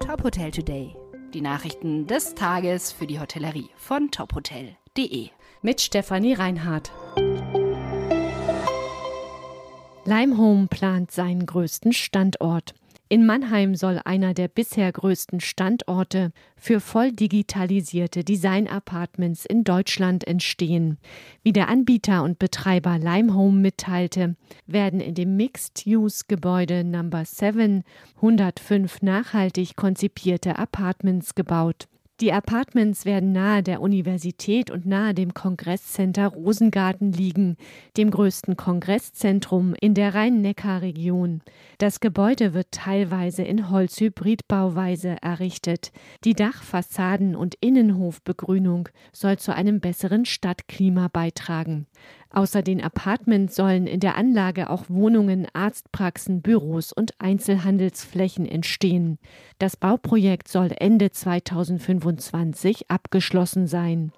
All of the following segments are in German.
Top Hotel Today. Die Nachrichten des Tages für die Hotellerie von tophotel.de. Mit Stefanie Reinhardt. Limehome plant seinen größten Standort. In Mannheim soll einer der bisher größten Standorte für voll digitalisierte Design-Apartments in Deutschland entstehen. Wie der Anbieter und Betreiber Limehome mitteilte, werden in dem Mixed-Use-Gebäude Number 7 105 nachhaltig konzipierte Apartments gebaut. Die Apartments werden nahe der Universität und nahe dem Kongresscenter Rosengarten liegen, dem größten Kongresszentrum in der Rhein-Neckar-Region. Das Gebäude wird teilweise in Holzhybridbauweise errichtet. Die Dachfassaden und Innenhofbegrünung soll zu einem besseren Stadtklima beitragen. Außer den Apartments sollen in der Anlage auch Wohnungen, Arztpraxen, Büros und Einzelhandelsflächen entstehen. Das Bauprojekt soll Ende 2025 abgeschlossen sein.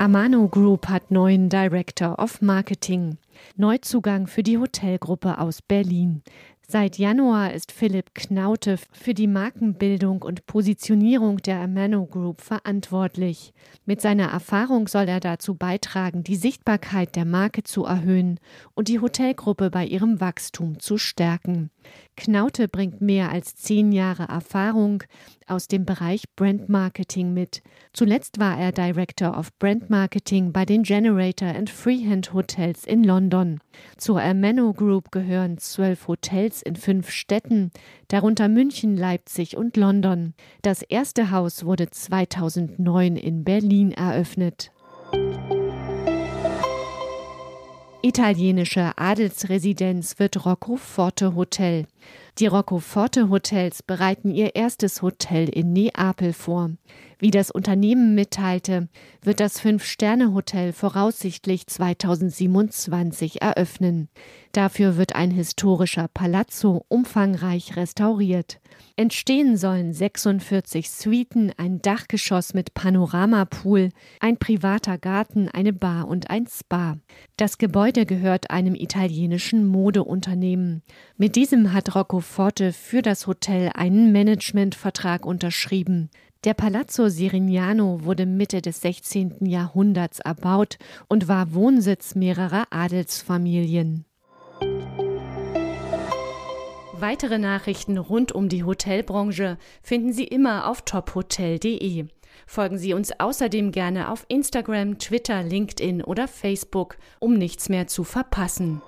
Amano Group hat neuen Director of Marketing. Neuzugang für die Hotelgruppe aus Berlin. Seit Januar ist Philipp Knaute für die Markenbildung und Positionierung der Amano Group verantwortlich. Mit seiner Erfahrung soll er dazu beitragen, die Sichtbarkeit der Marke zu erhöhen und die Hotelgruppe bei ihrem Wachstum zu stärken. Knaute bringt mehr als zehn Jahre Erfahrung aus dem Bereich Brand Marketing mit. Zuletzt war er Director of Brand Marketing bei den Generator and Freehand Hotels in London. Zur Amano Group gehören zwölf Hotels in fünf Städten, darunter München, Leipzig und London. Das erste Haus wurde 2009 in Berlin eröffnet. Italienische Adelsresidenz wird Roccoforte Hotel. Die Roccoforte Hotels bereiten ihr erstes Hotel in Neapel vor. Wie das Unternehmen mitteilte, wird das Fünf-Sterne-Hotel voraussichtlich 2027 eröffnen. Dafür wird ein historischer Palazzo umfangreich restauriert. Entstehen sollen 46 Suiten, ein Dachgeschoss mit Panoramapool, ein privater Garten, eine Bar und ein Spa. Das Gebäude gehört einem italienischen Modeunternehmen. Mit diesem hat Roccoforte für das Hotel einen Managementvertrag unterschrieben. Der Palazzo Sirignano wurde Mitte des 16. Jahrhunderts erbaut und war Wohnsitz mehrerer Adelsfamilien. Weitere Nachrichten rund um die Hotelbranche finden Sie immer auf tophotel.de. Folgen Sie uns außerdem gerne auf Instagram, Twitter, LinkedIn oder Facebook, um nichts mehr zu verpassen.